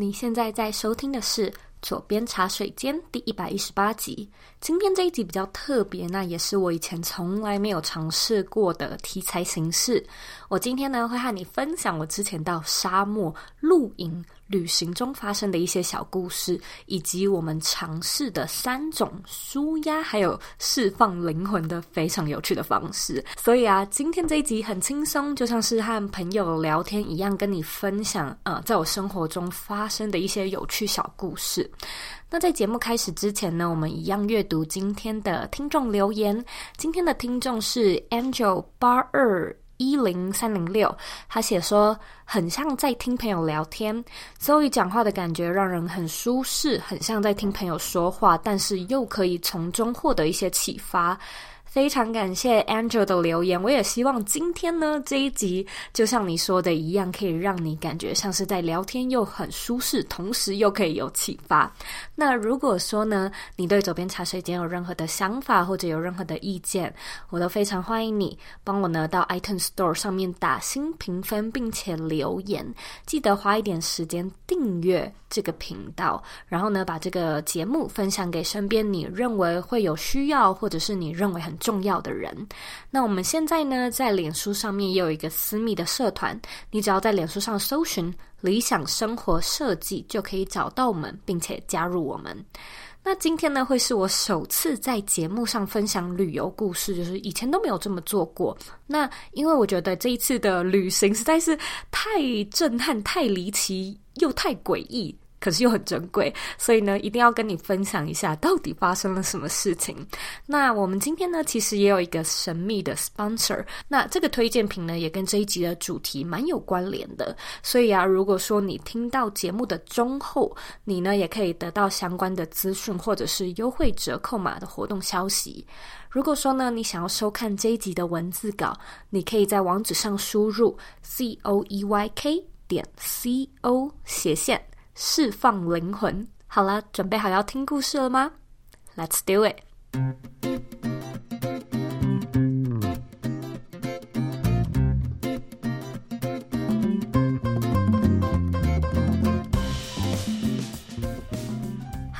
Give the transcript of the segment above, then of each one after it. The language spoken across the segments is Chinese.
你现在在收听的是《左边茶水间》第一百一十八集。今天这一集比较特别，那也是我以前从来没有尝试过的题材形式。我今天呢，会和你分享我之前到沙漠露营旅行中发生的一些小故事，以及我们尝试的三种舒压还有释放灵魂的非常有趣的方式。所以啊，今天这一集很轻松，就像是和朋友聊天一样，跟你分享呃，在我生活中发生的一些有趣小故事。那在节目开始之前呢，我们一样阅读今天的听众留言。今天的听众是 Angel 八二。一零三零六，他写说很像在听朋友聊天，所以讲话的感觉让人很舒适，很像在听朋友说话，但是又可以从中获得一些启发。非常感谢 Angel 的留言，我也希望今天呢这一集就像你说的一样，可以让你感觉像是在聊天，又很舒适，同时又可以有启发。那如果说呢，你对左边茶水间有任何的想法或者有任何的意见，我都非常欢迎你帮我呢到 iTunes Store 上面打新评分，并且留言。记得花一点时间订阅这个频道，然后呢把这个节目分享给身边你认为会有需要，或者是你认为很重要的人，那我们现在呢，在脸书上面也有一个私密的社团，你只要在脸书上搜寻“理想生活设计”，就可以找到我们，并且加入我们。那今天呢，会是我首次在节目上分享旅游故事，就是以前都没有这么做过。那因为我觉得这一次的旅行实在是太震撼、太离奇又太诡异。可是又很珍贵，所以呢，一定要跟你分享一下到底发生了什么事情。那我们今天呢，其实也有一个神秘的 sponsor。那这个推荐品呢，也跟这一集的主题蛮有关联的。所以啊，如果说你听到节目的中后，你呢也可以得到相关的资讯或者是优惠折扣码的活动消息。如果说呢，你想要收看这一集的文字稿，你可以在网址上输入 c o e y k 点 c o 斜线。释放灵魂，好了，准备好要听故事了吗？Let's do it。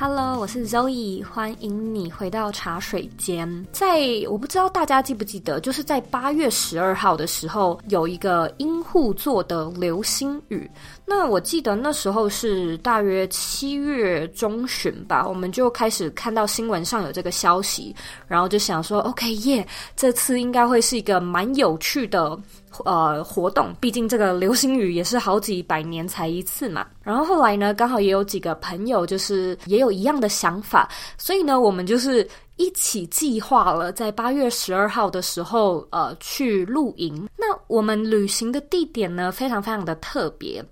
Hello，我是 Zoe，欢迎你回到茶水间。在我不知道大家记不记得，就是在八月十二号的时候，有一个樱户座的流星雨。那我记得那时候是大约七月中旬吧，我们就开始看到新闻上有这个消息，然后就想说，OK，耶，这次应该会是一个蛮有趣的。呃，活动，毕竟这个流星雨也是好几百年才一次嘛。然后后来呢，刚好也有几个朋友，就是也有一样的想法，所以呢，我们就是一起计划了在八月十二号的时候，呃，去露营。那我们旅行的地点呢，非常非常的特别，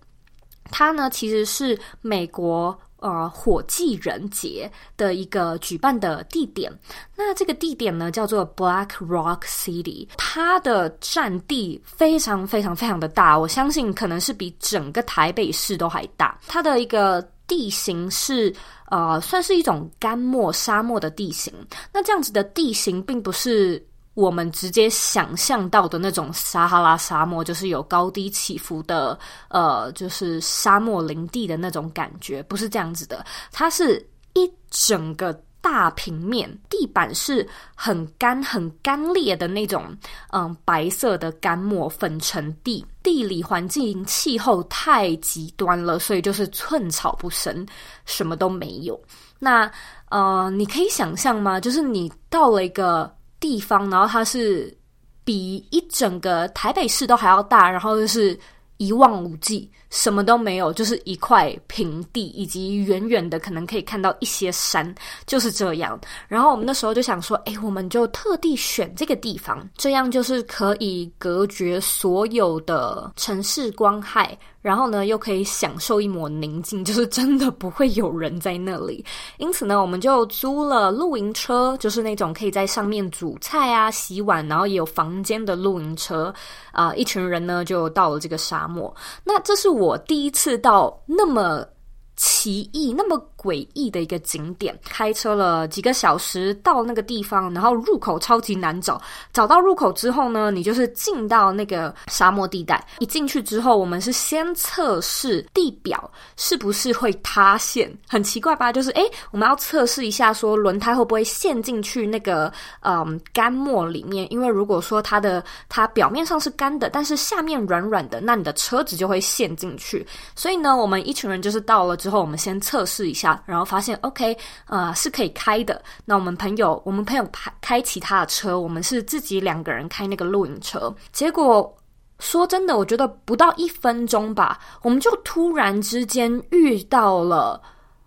它呢其实是美国。呃，火祭人节的一个举办的地点，那这个地点呢叫做 Black Rock City，它的占地非常非常非常的大，我相信可能是比整个台北市都还大。它的一个地形是呃，算是一种干漠沙漠的地形。那这样子的地形并不是。我们直接想象到的那种撒哈拉沙漠，就是有高低起伏的，呃，就是沙漠林地的那种感觉，不是这样子的。它是一整个大平面，地板是很干、很干裂的那种，嗯，白色的干漠粉尘地。地理环境气候太极端了，所以就是寸草不生，什么都没有。那呃，你可以想象吗？就是你到了一个。地方，然后它是比一整个台北市都还要大，然后就是一望无际，什么都没有，就是一块平地，以及远远的可能可以看到一些山，就是这样。然后我们那时候就想说，哎，我们就特地选这个地方，这样就是可以隔绝所有的城市光害。然后呢，又可以享受一抹宁静，就是真的不会有人在那里。因此呢，我们就租了露营车，就是那种可以在上面煮菜啊、洗碗，然后也有房间的露营车。啊、一群人呢就到了这个沙漠。那这是我第一次到那么。奇异、那么诡异的一个景点。开车了几个小时到那个地方，然后入口超级难找。找到入口之后呢，你就是进到那个沙漠地带。一进去之后，我们是先测试地表是不是会塌陷，很奇怪吧？就是诶，我们要测试一下，说轮胎会不会陷进去那个嗯干末里面。因为如果说它的它表面上是干的，但是下面软软的，那你的车子就会陷进去。所以呢，我们一群人就是到了之后，我们先测试一下，然后发现 OK，呃，是可以开的。那我们朋友，我们朋友开开其他的车，我们是自己两个人开那个露营车。结果说真的，我觉得不到一分钟吧，我们就突然之间遇到了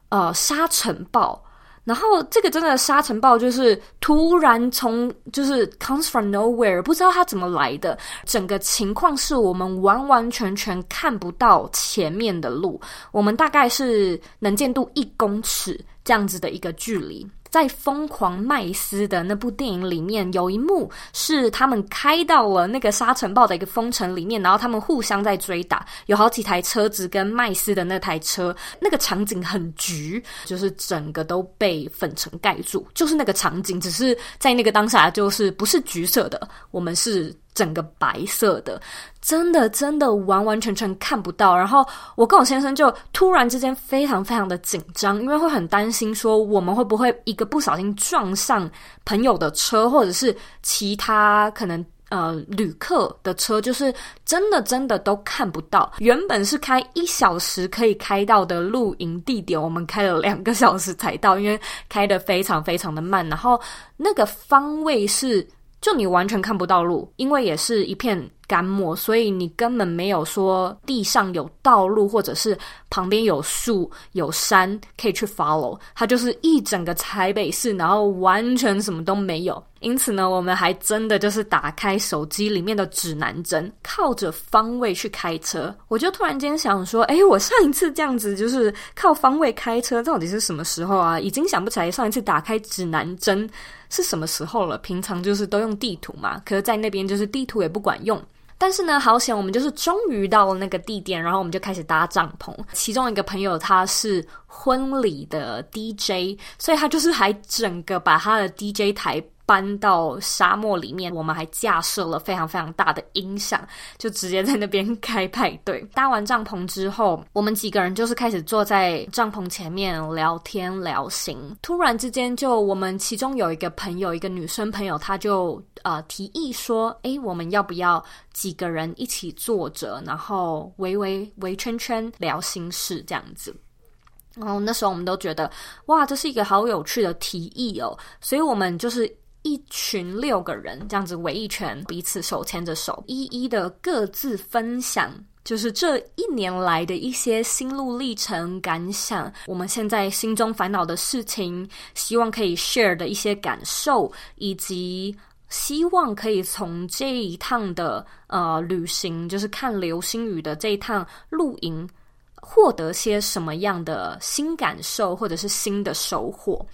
呃沙尘暴。然后这个真的沙尘暴就是突然从就是 comes from nowhere，不知道它怎么来的。整个情况是我们完完全全看不到前面的路，我们大概是能见度一公尺这样子的一个距离。在《疯狂麦斯》的那部电影里面，有一幕是他们开到了那个沙尘暴的一个风城里面，然后他们互相在追打，有好几台车子跟麦斯的那台车，那个场景很橘，就是整个都被粉尘盖住，就是那个场景，只是在那个当下就是不是橘色的，我们是。整个白色的，真的真的完完全全看不到。然后我跟我先生就突然之间非常非常的紧张，因为会很担心说我们会不会一个不小心撞上朋友的车，或者是其他可能呃旅客的车，就是真的真的都看不到。原本是开一小时可以开到的露营地点，我们开了两个小时才到，因为开的非常非常的慢。然后那个方位是。就你完全看不到路，因为也是一片干漠，所以你根本没有说地上有道路，或者是旁边有树、有山可以去 follow。它就是一整个台北市，然后完全什么都没有。因此呢，我们还真的就是打开手机里面的指南针，靠着方位去开车。我就突然间想说，诶，我上一次这样子就是靠方位开车，到底是什么时候啊？已经想不起来上一次打开指南针是什么时候了。平常就是都用地图嘛，可是在那边就是地图也不管用。但是呢，好险我们就是终于到了那个地点，然后我们就开始搭帐篷。其中一个朋友他是婚礼的 DJ，所以他就是还整个把他的 DJ 台。搬到沙漠里面，我们还架设了非常非常大的音响，就直接在那边开派对。搭完帐篷之后，我们几个人就是开始坐在帐篷前面聊天聊心。突然之间，就我们其中有一个朋友，一个女生朋友，她就呃提议说：“诶，我们要不要几个人一起坐着，然后围围围圈圈聊心事这样子？”然后那时候我们都觉得哇，这是一个好有趣的提议哦，所以我们就是。一群六个人这样子围一圈，彼此手牵着手，一一的各自分享，就是这一年来的一些心路历程感想，我们现在心中烦恼的事情，希望可以 share 的一些感受，以及希望可以从这一趟的呃旅行，就是看流星雨的这一趟露营，获得些什么样的新感受，或者是新的收获。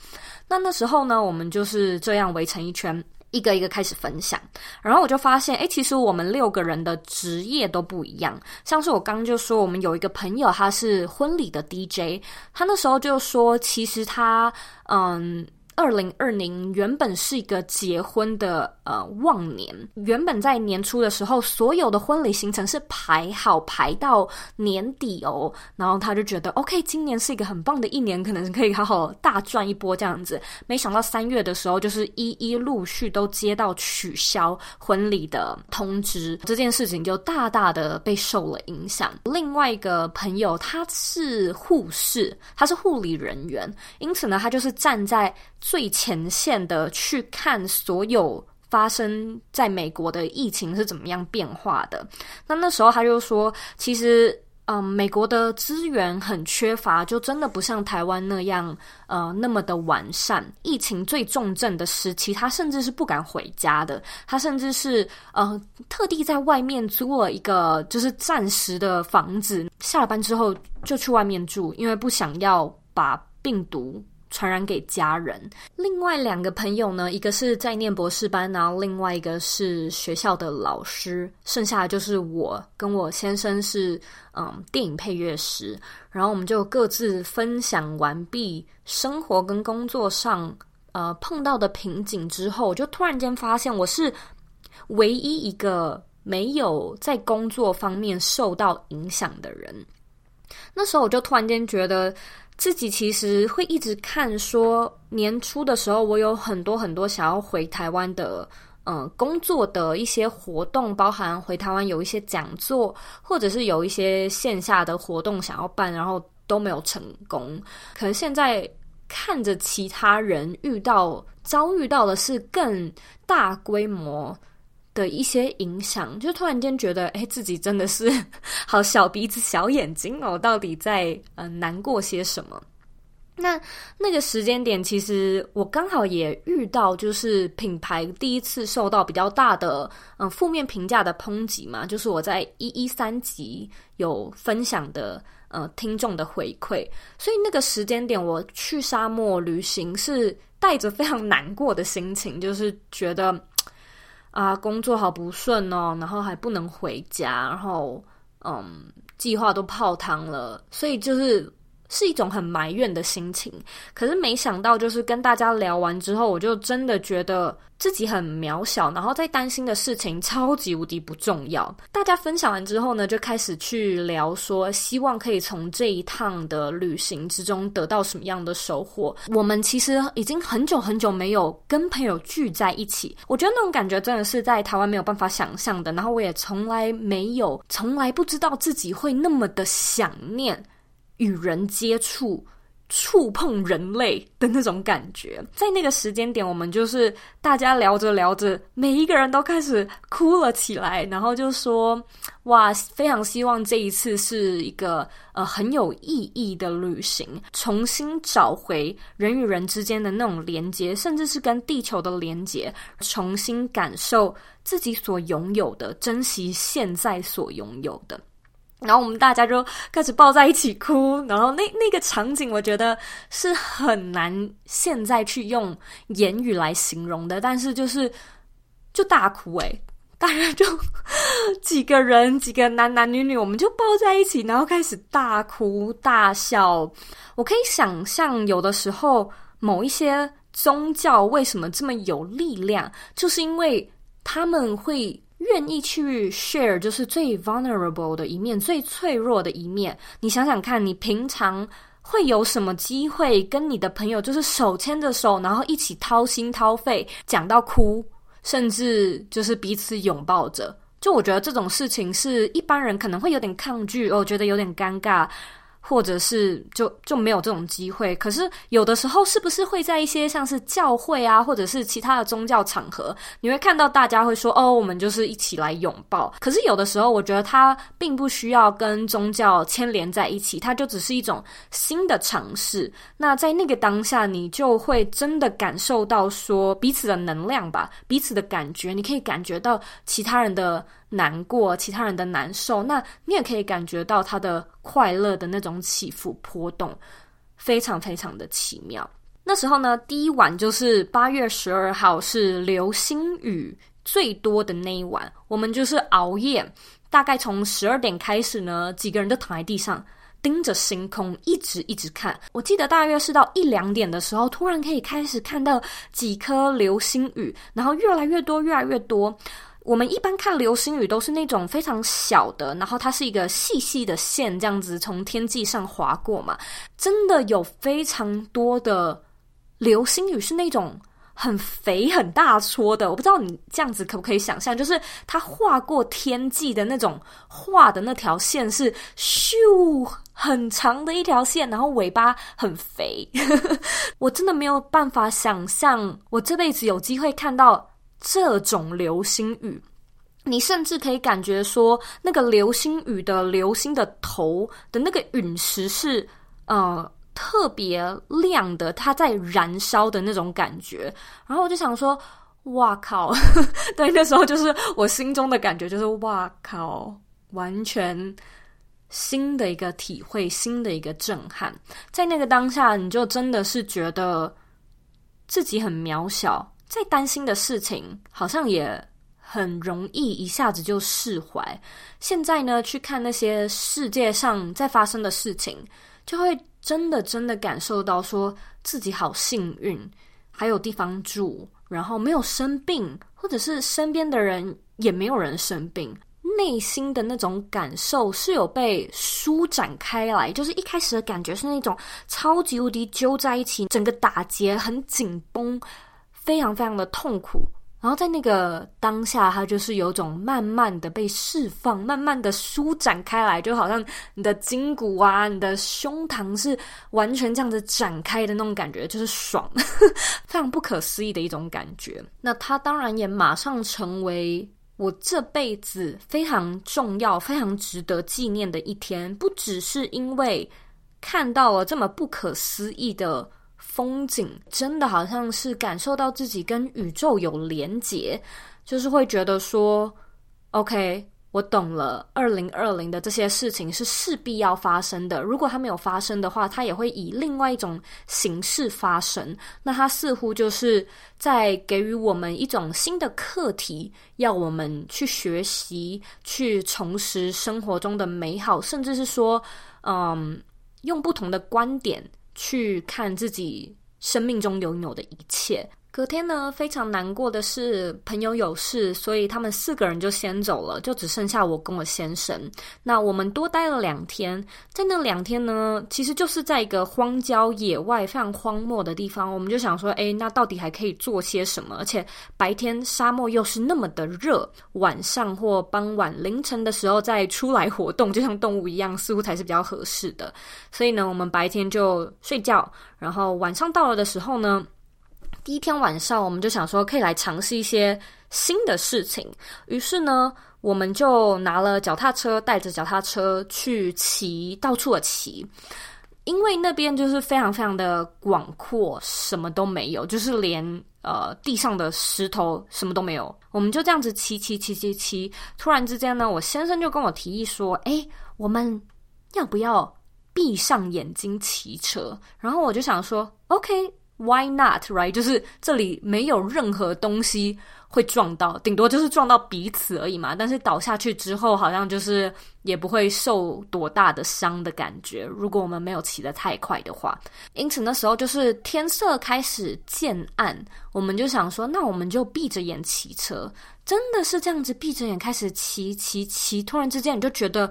那那时候呢，我们就是这样围成一圈，一个一个开始分享。然后我就发现，诶，其实我们六个人的职业都不一样。像是我刚刚就说，我们有一个朋友，他是婚礼的 DJ，他那时候就说，其实他，嗯。二零二零原本是一个结婚的呃旺年，原本在年初的时候，所有的婚礼行程是排好排到年底哦，然后他就觉得 OK，今年是一个很棒的一年，可能可以好好大赚一波这样子。没想到三月的时候，就是一一陆续都接到取消婚礼的通知，这件事情就大大的被受了影响。另外一个朋友他是护士，他是护理人员，因此呢，他就是站在。最前线的去看所有发生在美国的疫情是怎么样变化的。那那时候他就说，其实，嗯，美国的资源很缺乏，就真的不像台湾那样，呃，那么的完善。疫情最重症的时期，他甚至是不敢回家的。他甚至是，呃，特地在外面租了一个就是暂时的房子，下了班之后就去外面住，因为不想要把病毒。传染给家人。另外两个朋友呢，一个是在念博士班，然后另外一个是学校的老师，剩下的就是我跟我先生是嗯电影配乐师，然后我们就各自分享完毕生活跟工作上呃碰到的瓶颈之后，我就突然间发现我是唯一一个没有在工作方面受到影响的人。那时候我就突然间觉得。自己其实会一直看，说年初的时候，我有很多很多想要回台湾的，嗯、工作的一些活动，包含回台湾有一些讲座，或者是有一些线下的活动想要办，然后都没有成功。可能现在看着其他人遇到遭遇到的是更大规模的一些影响，就突然间觉得，哎，自己真的是好小鼻子小眼睛哦，到底在呃难过些什么？那那个时间点，其实我刚好也遇到，就是品牌第一次受到比较大的嗯、负面评价的抨击嘛，就是我在一一三集有分享的呃听众的回馈，所以那个时间点我去沙漠旅行是带着非常难过的心情，就是觉得。啊，工作好不顺哦，然后还不能回家，然后嗯，计划都泡汤了，所以就是。是一种很埋怨的心情，可是没想到，就是跟大家聊完之后，我就真的觉得自己很渺小，然后在担心的事情超级无敌不重要。大家分享完之后呢，就开始去聊说，希望可以从这一趟的旅行之中得到什么样的收获。我们其实已经很久很久没有跟朋友聚在一起，我觉得那种感觉真的是在台湾没有办法想象的。然后我也从来没有，从来不知道自己会那么的想念。与人接触、触碰人类的那种感觉，在那个时间点，我们就是大家聊着聊着，每一个人都开始哭了起来，然后就说：“哇，非常希望这一次是一个呃很有意义的旅行，重新找回人与人之间的那种连接，甚至是跟地球的连接，重新感受自己所拥有的，珍惜现在所拥有的。”然后我们大家就开始抱在一起哭，然后那那个场景，我觉得是很难现在去用言语来形容的。但是就是就大哭诶，大家就几个人，几个男男女女，我们就抱在一起，然后开始大哭大笑。我可以想象，有的时候某一些宗教为什么这么有力量，就是因为他们会。愿意去 share 就是最 vulnerable 的一面，最脆弱的一面。你想想看，你平常会有什么机会跟你的朋友就是手牵着手，然后一起掏心掏肺，讲到哭，甚至就是彼此拥抱着。就我觉得这种事情是一般人可能会有点抗拒，我觉得有点尴尬。或者是就就没有这种机会，可是有的时候是不是会在一些像是教会啊，或者是其他的宗教场合，你会看到大家会说哦，我们就是一起来拥抱。可是有的时候，我觉得它并不需要跟宗教牵连在一起，它就只是一种新的尝试。那在那个当下，你就会真的感受到说彼此的能量吧，彼此的感觉，你可以感觉到其他人的。难过，其他人的难受，那你也可以感觉到他的快乐的那种起伏波动，非常非常的奇妙。那时候呢，第一晚就是八月十二号，是流星雨最多的那一晚。我们就是熬夜，大概从十二点开始呢，几个人都躺在地上，盯着星空，一直一直看。我记得大约是到一两点的时候，突然可以开始看到几颗流星雨，然后越来越多，越来越多。我们一般看流星雨都是那种非常小的，然后它是一个细细的线，这样子从天际上划过嘛。真的有非常多的流星雨是那种很肥很大撮的，我不知道你这样子可不可以想象，就是它划过天际的那种画的那条线是咻很长的一条线，然后尾巴很肥。我真的没有办法想象，我这辈子有机会看到。这种流星雨，你甚至可以感觉说，那个流星雨的流星的头的那个陨石是呃特别亮的，它在燃烧的那种感觉。然后我就想说，哇靠！对，那时候就是我心中的感觉，就是哇靠，完全新的一个体会，新的一个震撼。在那个当下，你就真的是觉得自己很渺小，在担心的事情好像也很容易一下子就释怀。现在呢，去看那些世界上在发生的事情，就会真的真的感受到说自己好幸运，还有地方住，然后没有生病，或者是身边的人也没有人生病。内心的那种感受是有被舒展开来，就是一开始的感觉是那种超级无敌揪在一起，整个打结很紧绷，非常非常的痛苦。然后在那个当下，它就是有种慢慢的被释放，慢慢的舒展开来，就好像你的筋骨啊，你的胸膛是完全这样子展开的那种感觉，就是爽，非常不可思议的一种感觉。那它当然也马上成为。我这辈子非常重要、非常值得纪念的一天，不只是因为看到了这么不可思议的风景，真的好像是感受到自己跟宇宙有连结，就是会觉得说，OK。我懂了，二零二零的这些事情是势必要发生的。如果它没有发生的话，它也会以另外一种形式发生。那它似乎就是在给予我们一种新的课题，要我们去学习，去重拾生活中的美好，甚至是说，嗯，用不同的观点去看自己生命中拥有的一切。隔天呢，非常难过的是朋友有事，所以他们四个人就先走了，就只剩下我跟我先生。那我们多待了两天，在那两天呢，其实就是在一个荒郊野外、非常荒漠的地方。我们就想说，诶，那到底还可以做些什么？而且白天沙漠又是那么的热，晚上或傍晚凌晨的时候再出来活动，就像动物一样，似乎才是比较合适的。所以呢，我们白天就睡觉，然后晚上到了的时候呢。第一天晚上，我们就想说可以来尝试一些新的事情。于是呢，我们就拿了脚踏车，带着脚踏车去骑，到处的骑。因为那边就是非常非常的广阔，什么都没有，就是连呃地上的石头什么都没有。我们就这样子骑骑骑骑骑。突然之间呢，我先生就跟我提议说：“诶，我们要不要闭上眼睛骑车？”然后我就想说：“OK。” Why not, right？就是这里没有任何东西会撞到，顶多就是撞到彼此而已嘛。但是倒下去之后，好像就是也不会受多大的伤的感觉。如果我们没有骑得太快的话，因此那时候就是天色开始渐暗，我们就想说，那我们就闭着眼骑车。真的是这样子，闭着眼开始骑骑骑，突然之间你就觉得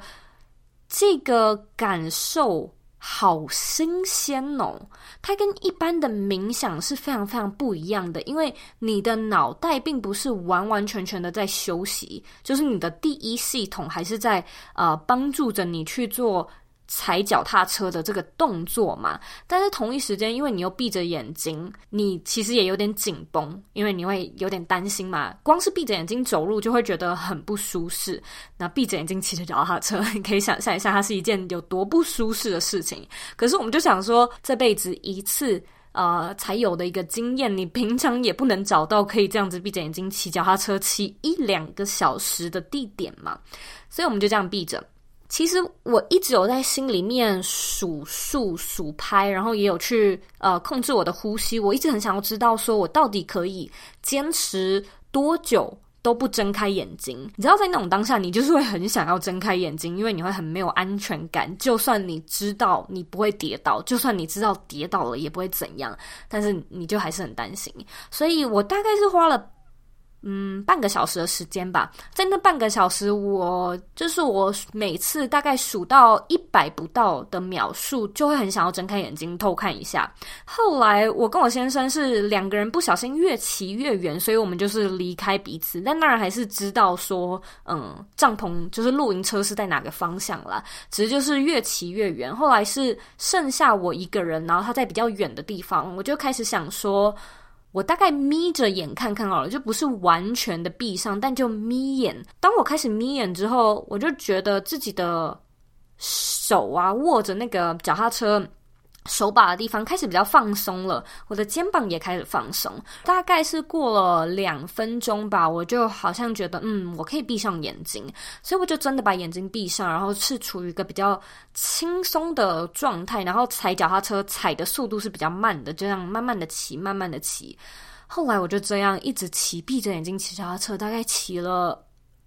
这个感受。好新鲜哦！它跟一般的冥想是非常非常不一样的，因为你的脑袋并不是完完全全的在休息，就是你的第一系统还是在呃帮助着你去做。踩脚踏车的这个动作嘛，但是同一时间，因为你又闭着眼睛，你其实也有点紧绷，因为你会有点担心嘛。光是闭着眼睛走路就会觉得很不舒适，那闭着眼睛骑着脚踏车，你可以想象一下，它是一件有多不舒适的事情。可是我们就想说，这辈子一次呃才有的一个经验，你平常也不能找到可以这样子闭着眼睛骑脚踏车骑一两个小时的地点嘛，所以我们就这样闭着。其实我一直有在心里面数数数拍，然后也有去呃控制我的呼吸。我一直很想要知道，说我到底可以坚持多久都不睁开眼睛。你知道，在那种当下，你就是会很想要睁开眼睛，因为你会很没有安全感。就算你知道你不会跌倒，就算你知道跌倒了也不会怎样，但是你就还是很担心。所以我大概是花了。嗯，半个小时的时间吧，在那半个小时，我就是我每次大概数到一百不到的秒数，就会很想要睁开眼睛偷看一下。后来我跟我先生是两个人不小心越骑越远，所以我们就是离开彼此。但当然还是知道说，嗯，帐篷就是露营车是在哪个方向啦，只是就是越骑越远。后来是剩下我一个人，然后他在比较远的地方，我就开始想说。我大概眯着眼看看好了，就不是完全的闭上，但就眯眼。当我开始眯眼之后，我就觉得自己的手啊握着那个脚踏车，手把的地方开始比较放松了，我的肩膀也开始放松。大概是过了两分钟吧，我就好像觉得，嗯，我可以闭上眼睛，所以我就真的把眼睛闭上，然后是处于一个比较轻松的状态，然后踩脚踏车踩的速度是比较慢的，就这样慢慢的骑，慢慢的骑。后来我就这样一直骑，闭着眼睛骑脚踏车，大概骑了。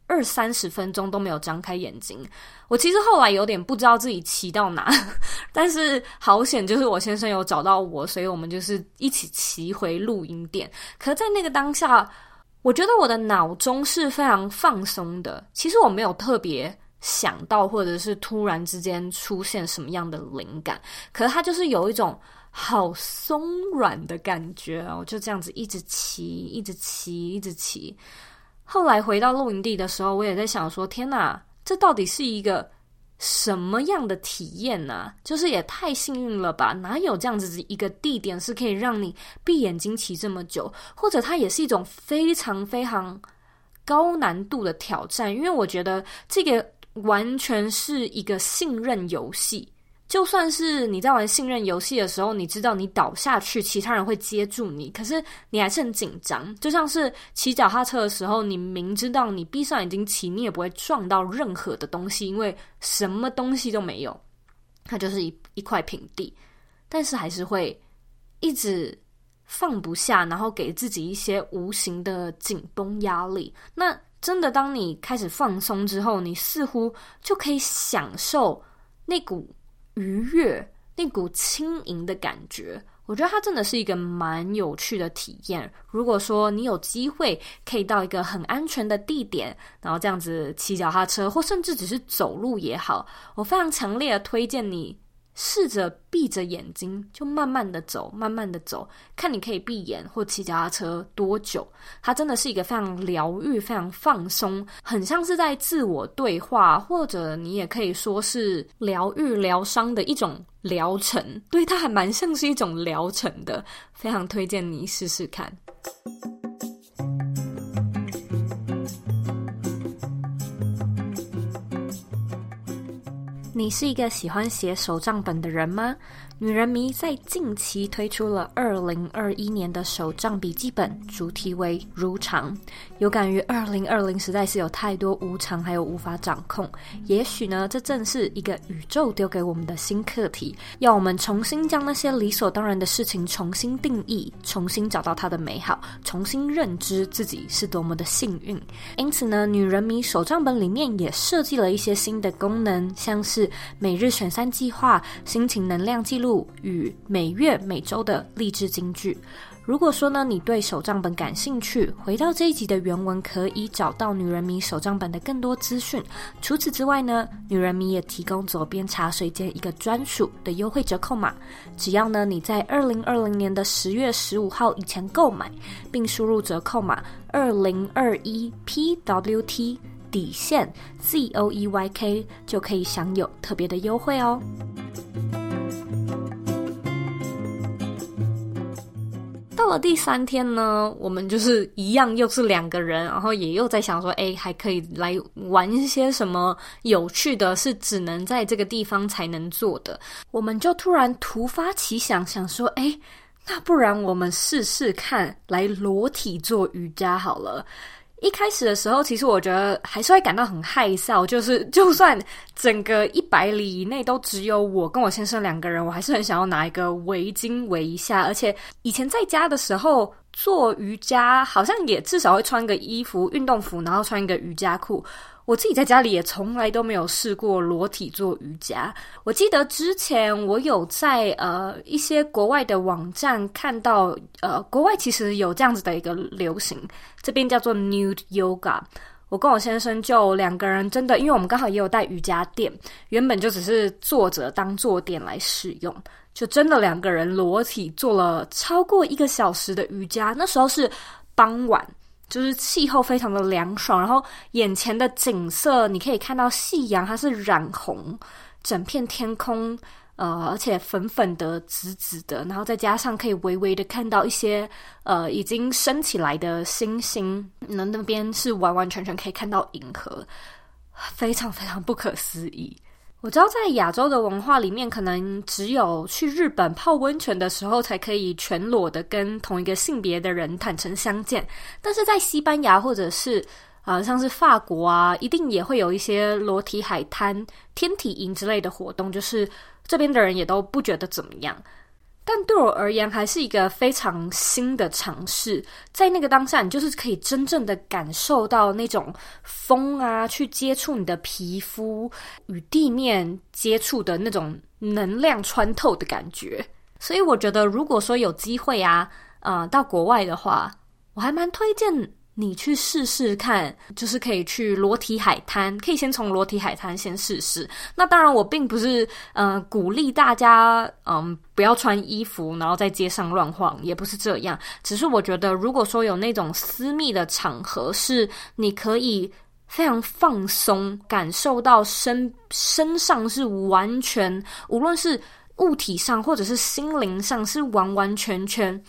二三十分钟都没有张开眼睛，我其实后来有点不知道自己骑到哪，但是好险，就是我先生有找到我，所以我们就是一起骑回录音店。可在那个当下，我觉得我的脑中是非常放松的。其实我没有特别想到，或者是突然之间出现什么样的灵感，可是它就是有一种好松软的感觉，我就这样子一直骑，一直骑，一直骑。后来回到露营地的时候，我也在想说：天哪，这到底是一个什么样的体验呢？就是也太幸运了吧！哪有这样子一个地点是可以让你闭眼睛骑这么久？或者它也是一种非常非常高难度的挑战？因为我觉得这个完全是一个信任游戏。就算是你在玩信任游戏的时候，你知道你倒下去，其他人会接住你，可是你还是很紧张。就像是骑脚踏车的时候，你明知道你闭上眼睛骑，你也不会撞到任何的东西，因为什么东西都没有，它就是一一块平地，但是还是会一直放不下，然后给自己一些无形的紧绷压力。那真的，当你开始放松之后，你似乎就可以享受那股。愉悦，那股轻盈的感觉，我觉得它真的是一个蛮有趣的体验。如果说你有机会可以到一个很安全的地点，然后这样子骑脚踏车，或甚至只是走路也好，我非常强烈的推荐你。试着闭着眼睛，就慢慢的走，慢慢的走，看你可以闭眼或骑脚踏车多久。它真的是一个非常疗愈、非常放松，很像是在自我对话，或者你也可以说是疗愈、疗伤的一种疗程。对，它还蛮像是一种疗程的，非常推荐你试试看。你是一个喜欢写手账本的人吗？女人迷在近期推出了二零二一年的手账笔记本，主题为“如常”。有感于二零二零实在是有太多无常，还有无法掌控。也许呢，这正是一个宇宙丢给我们的新课题，要我们重新将那些理所当然的事情重新定义，重新找到它的美好，重新认知自己是多么的幸运。因此呢，女人迷手账本里面也设计了一些新的功能，像是每日选三计划、心情能量记录。与每月每周的励志金句。如果说呢，你对手账本感兴趣，回到这一集的原文可以找到女人迷手账本的更多资讯。除此之外呢，女人迷也提供左边茶水间一个专属的优惠折扣码，只要呢你在二零二零年的十月十五号以前购买，并输入折扣码二零二一 PWT 底线 ZOEYK，就可以享有特别的优惠哦。到了第三天呢，我们就是一样，又是两个人，然后也又在想说，哎，还可以来玩一些什么有趣的，是只能在这个地方才能做的。我们就突然突发奇想，想说，哎，那不然我们试试看，来裸体做瑜伽好了。一开始的时候，其实我觉得还是会感到很害臊，就是 就算整个一百里以内都只有我跟我先生两个人，我还是很想要拿一个围巾围一下。而且以前在家的时候做瑜伽，好像也至少会穿个衣服、运动服，然后穿一个瑜伽裤。我自己在家里也从来都没有试过裸体做瑜伽。我记得之前我有在呃一些国外的网站看到，呃，国外其实有这样子的一个流行，这边叫做 Nude Yoga。我跟我先生就两个人真的，因为我们刚好也有带瑜伽垫，原本就只是坐着当坐垫来使用，就真的两个人裸体做了超过一个小时的瑜伽。那时候是傍晚。就是气候非常的凉爽，然后眼前的景色你可以看到夕阳，它是染红整片天空，呃，而且粉粉的、紫紫的，然后再加上可以微微的看到一些呃已经升起来的星星，那那边是完完全全可以看到银河，非常非常不可思议。我知道在亚洲的文化里面，可能只有去日本泡温泉的时候，才可以全裸的跟同一个性别的人坦诚相见。但是在西班牙或者是呃像是法国啊，一定也会有一些裸体海滩、天体营之类的活动，就是这边的人也都不觉得怎么样。但对我而言，还是一个非常新的尝试。在那个当下，你就是可以真正的感受到那种风啊，去接触你的皮肤，与地面接触的那种能量穿透的感觉。所以，我觉得如果说有机会啊，呃，到国外的话，我还蛮推荐。你去试试看，就是可以去裸体海滩，可以先从裸体海滩先试试。那当然，我并不是嗯、呃、鼓励大家嗯不要穿衣服，然后在街上乱晃，也不是这样。只是我觉得，如果说有那种私密的场合，是你可以非常放松，感受到身身上是完全，无论是物体上或者是心灵上，是完完全全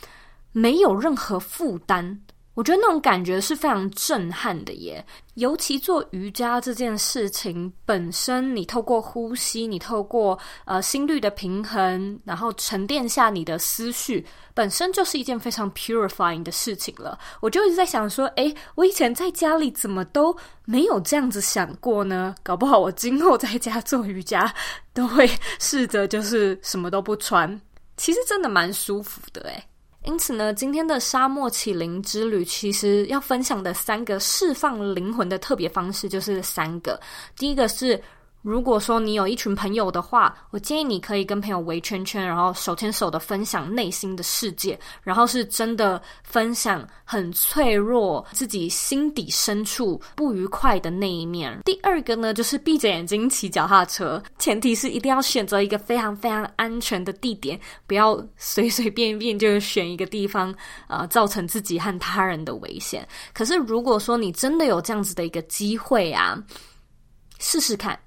没有任何负担。我觉得那种感觉是非常震撼的耶，尤其做瑜伽这件事情本身，你透过呼吸，你透过呃心率的平衡，然后沉淀下你的思绪，本身就是一件非常 purifying 的事情了。我就一直在想说，诶，我以前在家里怎么都没有这样子想过呢？搞不好我今后在家做瑜伽都会试着就是什么都不穿，其实真的蛮舒服的诶。因此呢，今天的沙漠启灵之旅，其实要分享的三个释放灵魂的特别方式就是三个。第一个是。如果说你有一群朋友的话，我建议你可以跟朋友围圈圈，然后手牵手的分享内心的世界，然后是真的分享很脆弱、自己心底深处不愉快的那一面。第二个呢，就是闭着眼睛骑脚踏车，前提是一定要选择一个非常非常安全的地点，不要随随便便就选一个地方，呃，造成自己和他人的危险。可是如果说你真的有这样子的一个机会啊，试试看。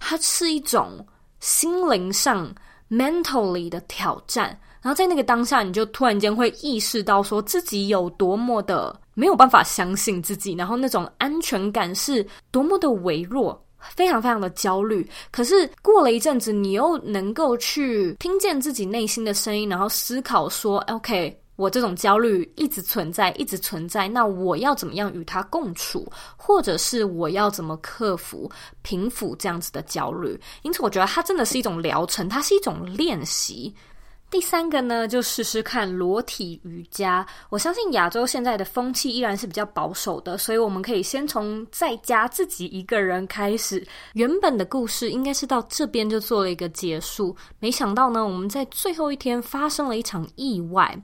它是一种心灵上 mentally 的挑战，然后在那个当下，你就突然间会意识到，说自己有多么的没有办法相信自己，然后那种安全感是多么的微弱，非常非常的焦虑。可是过了一阵子，你又能够去听见自己内心的声音，然后思考说，OK。我这种焦虑一直存在，一直存在。那我要怎么样与它共处，或者是我要怎么克服、平复这样子的焦虑？因此，我觉得它真的是一种疗程，它是一种练习。第三个呢，就试试看裸体瑜伽。我相信亚洲现在的风气依然是比较保守的，所以我们可以先从在家自己一个人开始。原本的故事应该是到这边就做了一个结束，没想到呢，我们在最后一天发生了一场意外。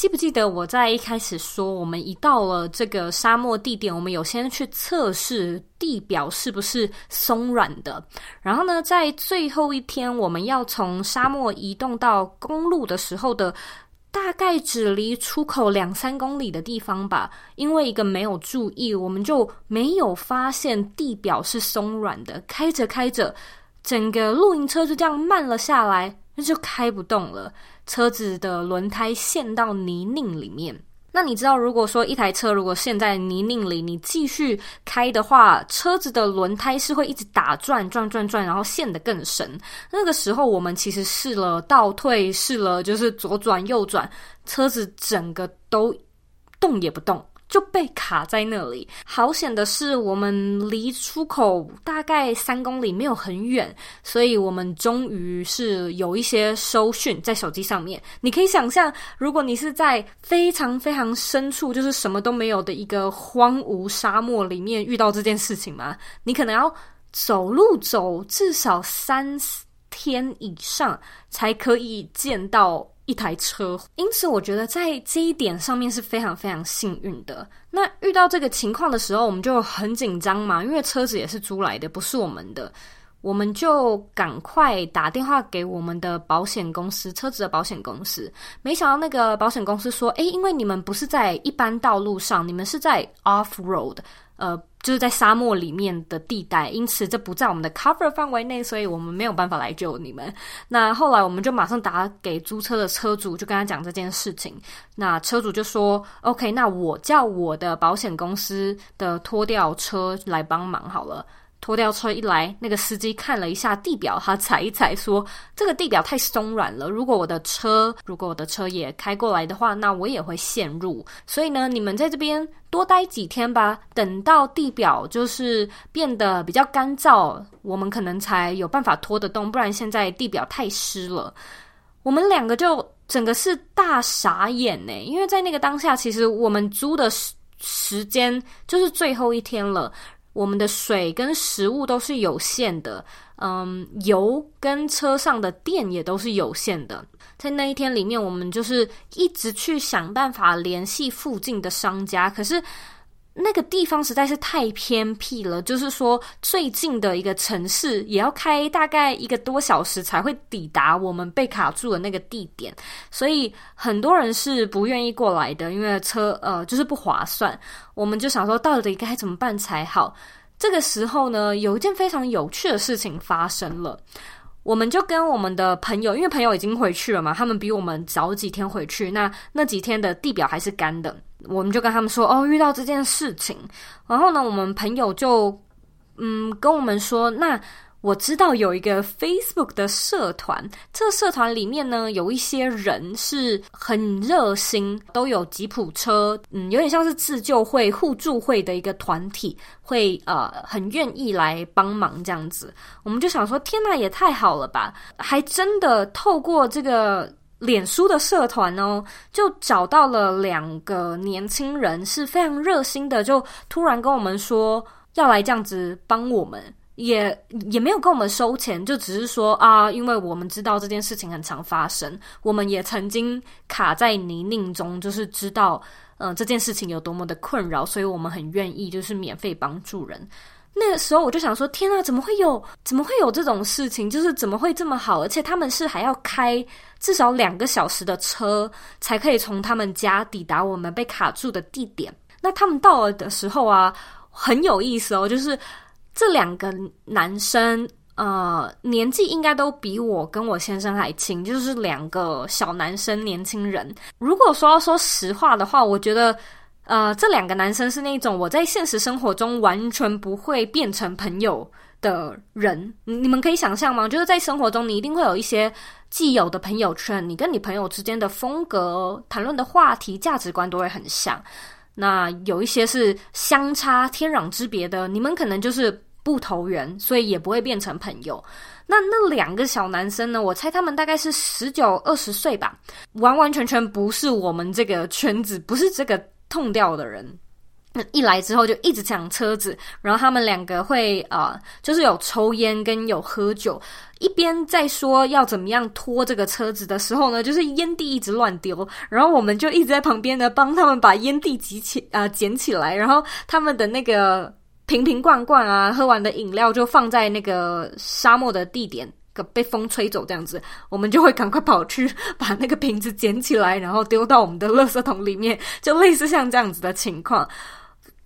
记不记得我在一开始说，我们一到了这个沙漠地点，我们有先去测试地表是不是松软的。然后呢，在最后一天，我们要从沙漠移动到公路的时候的大概只离出口两三公里的地方吧，因为一个没有注意，我们就没有发现地表是松软的。开着开着，整个露营车就这样慢了下来。那就开不动了，车子的轮胎陷到泥泞里面。那你知道，如果说一台车如果陷在泥泞里，你继续开的话，车子的轮胎是会一直打转转转转，然后陷得更深。那个时候，我们其实试了倒退，试了就是左转右转，车子整个都动也不动。就被卡在那里。好险的是，我们离出口大概三公里，没有很远，所以我们终于是有一些收讯在手机上面。你可以想象，如果你是在非常非常深处，就是什么都没有的一个荒芜沙漠里面遇到这件事情吗？你可能要走路走至少三天以上，才可以见到。一台车，因此我觉得在这一点上面是非常非常幸运的。那遇到这个情况的时候，我们就很紧张嘛，因为车子也是租来的，不是我们的，我们就赶快打电话给我们的保险公司，车子的保险公司。没想到那个保险公司说：“诶，因为你们不是在一般道路上，你们是在 off road，呃。”就是在沙漠里面的地带，因此这不在我们的 cover 范围内，所以我们没有办法来救你们。那后来我们就马上打给租车的车主，就跟他讲这件事情。那车主就说：“OK，那我叫我的保险公司的拖吊车来帮忙好了。”拖吊车一来，那个司机看了一下地表，他踩一踩，说：“这个地表太松软了，如果我的车，如果我的车也开过来的话，那我也会陷入。所以呢，你们在这边多待几天吧，等到地表就是变得比较干燥，我们可能才有办法拖得动，不然现在地表太湿了。”我们两个就整个是大傻眼呢，因为在那个当下，其实我们租的时时间就是最后一天了。我们的水跟食物都是有限的，嗯，油跟车上的电也都是有限的。在那一天里面，我们就是一直去想办法联系附近的商家，可是。那个地方实在是太偏僻了，就是说最近的一个城市也要开大概一个多小时才会抵达我们被卡住的那个地点，所以很多人是不愿意过来的，因为车呃就是不划算。我们就想说到底该怎么办才好？这个时候呢，有一件非常有趣的事情发生了。我们就跟我们的朋友，因为朋友已经回去了嘛，他们比我们早几天回去，那那几天的地表还是干的。我们就跟他们说，哦，遇到这件事情，然后呢，我们朋友就嗯跟我们说，那。我知道有一个 Facebook 的社团，这个社团里面呢，有一些人是很热心，都有吉普车，嗯，有点像是自救会、互助会的一个团体，会呃很愿意来帮忙这样子。我们就想说，天哪，也太好了吧！还真的透过这个脸书的社团哦，就找到了两个年轻人，是非常热心的，就突然跟我们说要来这样子帮我们。也也没有跟我们收钱，就只是说啊，因为我们知道这件事情很常发生，我们也曾经卡在泥泞中，就是知道，嗯、这件事情有多么的困扰，所以我们很愿意就是免费帮助人。那个时候我就想说，天啊，怎么会有，怎么会有这种事情？就是怎么会这么好？而且他们是还要开至少两个小时的车，才可以从他们家抵达我们被卡住的地点。那他们到了的时候啊，很有意思哦，就是。这两个男生，呃，年纪应该都比我跟我先生还轻，就是两个小男生，年轻人。如果说要说实话的话，我觉得，呃，这两个男生是那种我在现实生活中完全不会变成朋友的人。你们可以想象吗？就是在生活中，你一定会有一些既有的朋友圈，你跟你朋友之间的风格、谈论的话题、价值观都会很像。那有一些是相差天壤之别的，你们可能就是不投缘，所以也不会变成朋友。那那两个小男生呢？我猜他们大概是十九二十岁吧，完完全全不是我们这个圈子，不是这个痛调的人。一来之后就一直抢车子，然后他们两个会啊、呃，就是有抽烟跟有喝酒，一边在说要怎么样拖这个车子的时候呢，就是烟蒂一直乱丢，然后我们就一直在旁边呢帮他们把烟蒂集起啊、捡起来，然后他们的那个瓶瓶罐罐啊，喝完的饮料就放在那个沙漠的地点，被风吹走这样子，我们就会赶快跑去 把那个瓶子捡起来，然后丢到我们的垃圾桶里面，就类似像这样子的情况。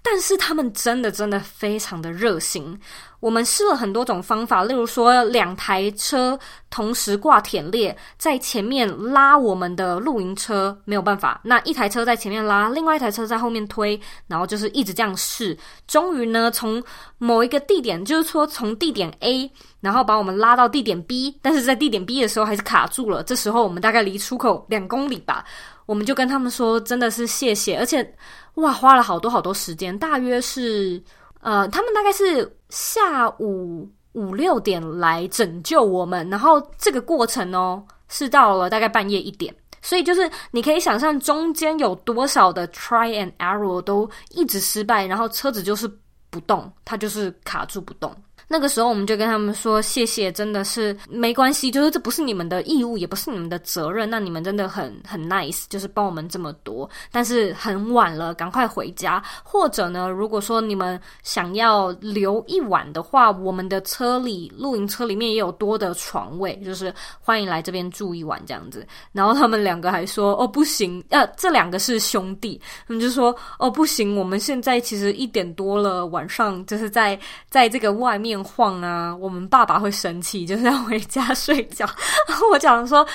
但是他们真的真的非常的热心。我们试了很多种方法，例如说两台车同时挂铁链在前面拉我们的露营车，没有办法。那一台车在前面拉，另外一台车在后面推，然后就是一直这样试。终于呢，从某一个地点，就是说从地点 A，然后把我们拉到地点 B，但是在地点 B 的时候还是卡住了。这时候我们大概离出口两公里吧，我们就跟他们说，真的是谢谢，而且。哇，花了好多好多时间，大约是，呃，他们大概是下午五六点来拯救我们，然后这个过程哦，是到了大概半夜一点，所以就是你可以想象中间有多少的 try and error 都一直失败，然后车子就是不动，它就是卡住不动。那个时候我们就跟他们说谢谢，真的是没关系，就是这不是你们的义务，也不是你们的责任。那你们真的很很 nice，就是帮我们这么多。但是很晚了，赶快回家。或者呢，如果说你们想要留一晚的话，我们的车里露营车里面也有多的床位，就是欢迎来这边住一晚这样子。然后他们两个还说哦不行，呃，这两个是兄弟，他们就说哦不行，我们现在其实一点多了，晚上就是在在这个外面。晃啊！我们爸爸会生气，就是要回家睡觉。然后我讲说，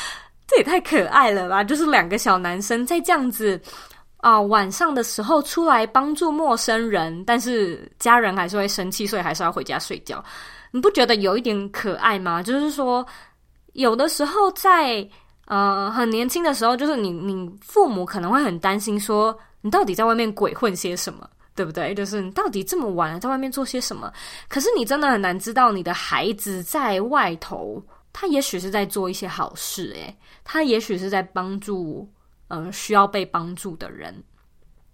这也太可爱了吧！就是两个小男生在这样子啊、晚上的时候出来帮助陌生人，但是家人还是会生气，所以还是要回家睡觉。你不觉得有一点可爱吗？就是说，有的时候在呃很年轻的时候，就是你你父母可能会很担心，说你到底在外面鬼混些什么，对不对？就是你到底这么晚，在外面做些什么？可是你真的很难知道，你的孩子在外头，他也许是在做一些好事，诶，他也许是在帮助。呃，需要被帮助的人，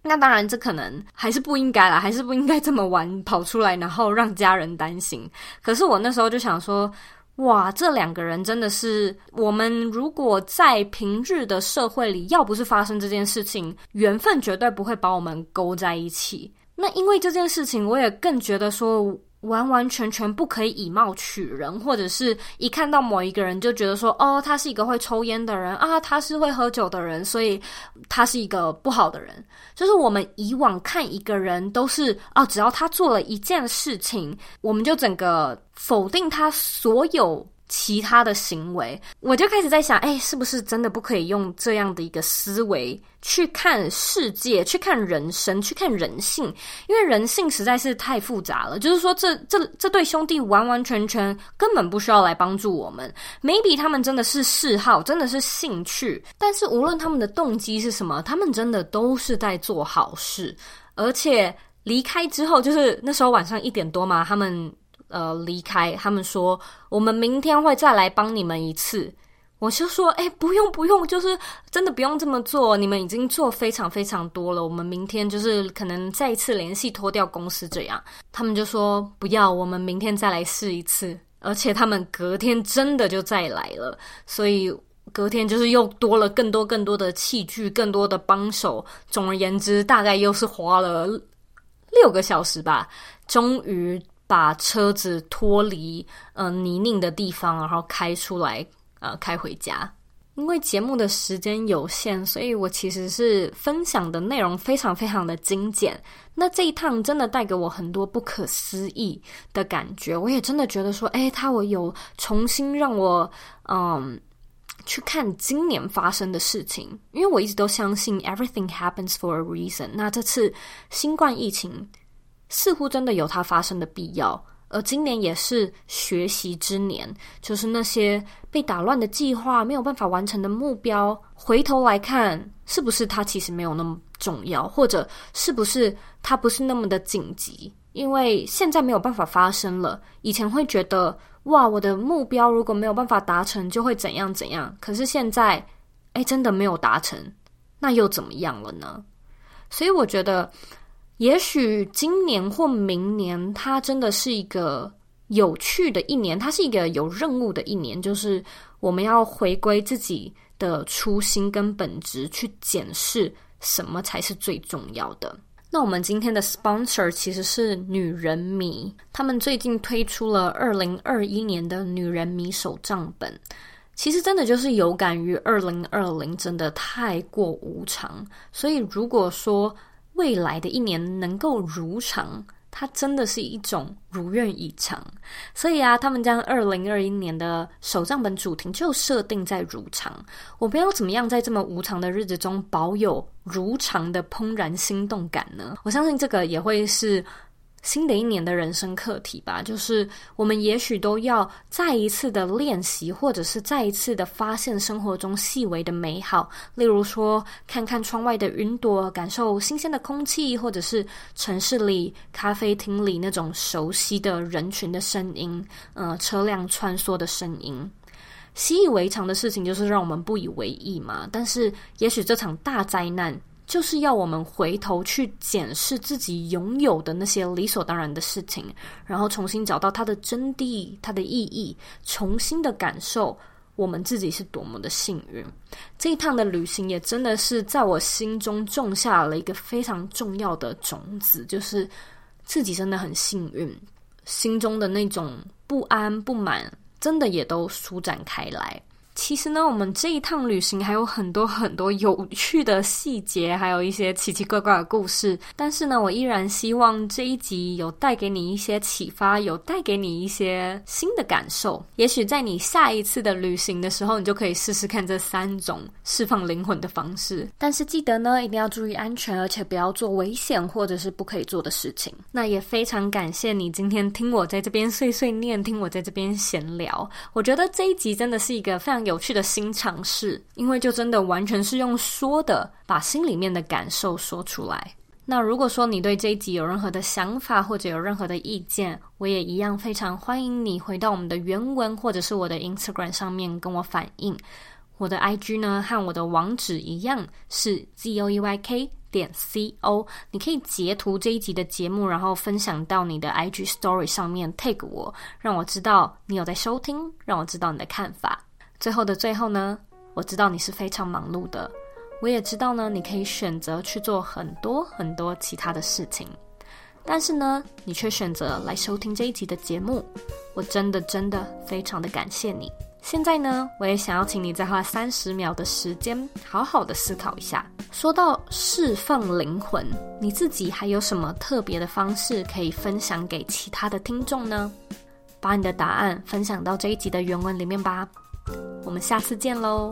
那当然这可能还是不应该啦，还是不应该这么晚跑出来，然后让家人担心。可是我那时候就想说，哇，这两个人真的是我们如果在平日的社会里，要不是发生这件事情，缘分绝对不会把我们勾在一起。那因为这件事情，我也更觉得说。完完全全不可以以貌取人，或者是一看到某一个人就觉得说，哦，他是一个会抽烟的人啊，他是会喝酒的人，所以他是一个不好的人。就是我们以往看一个人都是，哦，只要他做了一件事情，我们就整个否定他所有。其他的行为，我就开始在想，哎，是不是真的不可以用这样的一个思维去看世界，去看人生，去看人性？因为人性实在是太复杂了。就是说这，这这这对兄弟完完全全根本不需要来帮助我们。Maybe 他们真的是嗜好，真的是兴趣，但是无论他们的动机是什么，他们真的都是在做好事。而且离开之后，就是那时候晚上一点多嘛，他们。呃，离开，他们说我们明天会再来帮你们一次。我就说，哎，不用不用，就是真的不用这么做。你们已经做非常非常多了。我们明天就是可能再一次联系，脱掉公司这样。他们就说不要，我们明天再来试一次。而且他们隔天真的就再来了，所以隔天就是又多了更多更多的器具，更多的帮手。总而言之，大概又是花了六个小时吧，终于。把车子脱离呃泥泞的地方，然后开出来，呃，开回家。因为节目的时间有限，所以我其实是分享的内容非常非常的精简。那这一趟真的带给我很多不可思议的感觉，我也真的觉得说，诶，他我有重新让我嗯去看今年发生的事情，因为我一直都相信 everything happens for a reason。那这次新冠疫情。似乎真的有它发生的必要，而今年也是学习之年，就是那些被打乱的计划、没有办法完成的目标，回头来看，是不是它其实没有那么重要，或者是不是它不是那么的紧急？因为现在没有办法发生了。以前会觉得，哇，我的目标如果没有办法达成，就会怎样怎样。可是现在，哎，真的没有达成，那又怎么样了呢？所以我觉得。也许今年或明年，它真的是一个有趣的一年，它是一个有任务的一年，就是我们要回归自己的初心跟本质，去检视什么才是最重要的。那我们今天的 sponsor 其实是女人迷，他们最近推出了二零二一年的女人迷手账本，其实真的就是有感于二零二零真的太过无常，所以如果说。未来的一年能够如常，它真的是一种如愿以偿。所以啊，他们将二零二一年的手账本主题就设定在如常。我们要怎么样在这么无常的日子中保有如常的怦然心动感呢？我相信这个也会是。新的一年的人生课题吧，就是我们也许都要再一次的练习，或者是再一次的发现生活中细微的美好。例如说，看看窗外的云朵，感受新鲜的空气，或者是城市里咖啡厅里那种熟悉的人群的声音，呃，车辆穿梭的声音。习以为常的事情，就是让我们不以为意嘛。但是，也许这场大灾难。就是要我们回头去检视自己拥有的那些理所当然的事情，然后重新找到它的真谛、它的意义，重新的感受我们自己是多么的幸运。这一趟的旅行也真的是在我心中种下了一个非常重要的种子，就是自己真的很幸运，心中的那种不安、不满，真的也都舒展开来。其实呢，我们这一趟旅行还有很多很多有趣的细节，还有一些奇奇怪怪的故事。但是呢，我依然希望这一集有带给你一些启发，有带给你一些新的感受。也许在你下一次的旅行的时候，你就可以试试看这三种释放灵魂的方式。但是记得呢，一定要注意安全，而且不要做危险或者是不可以做的事情。那也非常感谢你今天听我在这边碎碎念，听我在这边闲聊。我觉得这一集真的是一个非常有趣的新尝试，因为就真的完全是用说的，把心里面的感受说出来。那如果说你对这一集有任何的想法，或者有任何的意见，我也一样非常欢迎你回到我们的原文，或者是我的 Instagram 上面跟我反映。我的 IG 呢，和我的网址一样是 zoeyk 点 co，你可以截图这一集的节目，然后分享到你的 IG Story 上面 tag 我，让我知道你有在收听，让我知道你的看法。最后的最后呢，我知道你是非常忙碌的，我也知道呢，你可以选择去做很多很多其他的事情，但是呢，你却选择来收听这一集的节目，我真的真的非常的感谢你。现在呢，我也想要请你再花三十秒的时间，好好的思考一下。说到释放灵魂，你自己还有什么特别的方式可以分享给其他的听众呢？把你的答案分享到这一集的原文里面吧。我们下次见喽。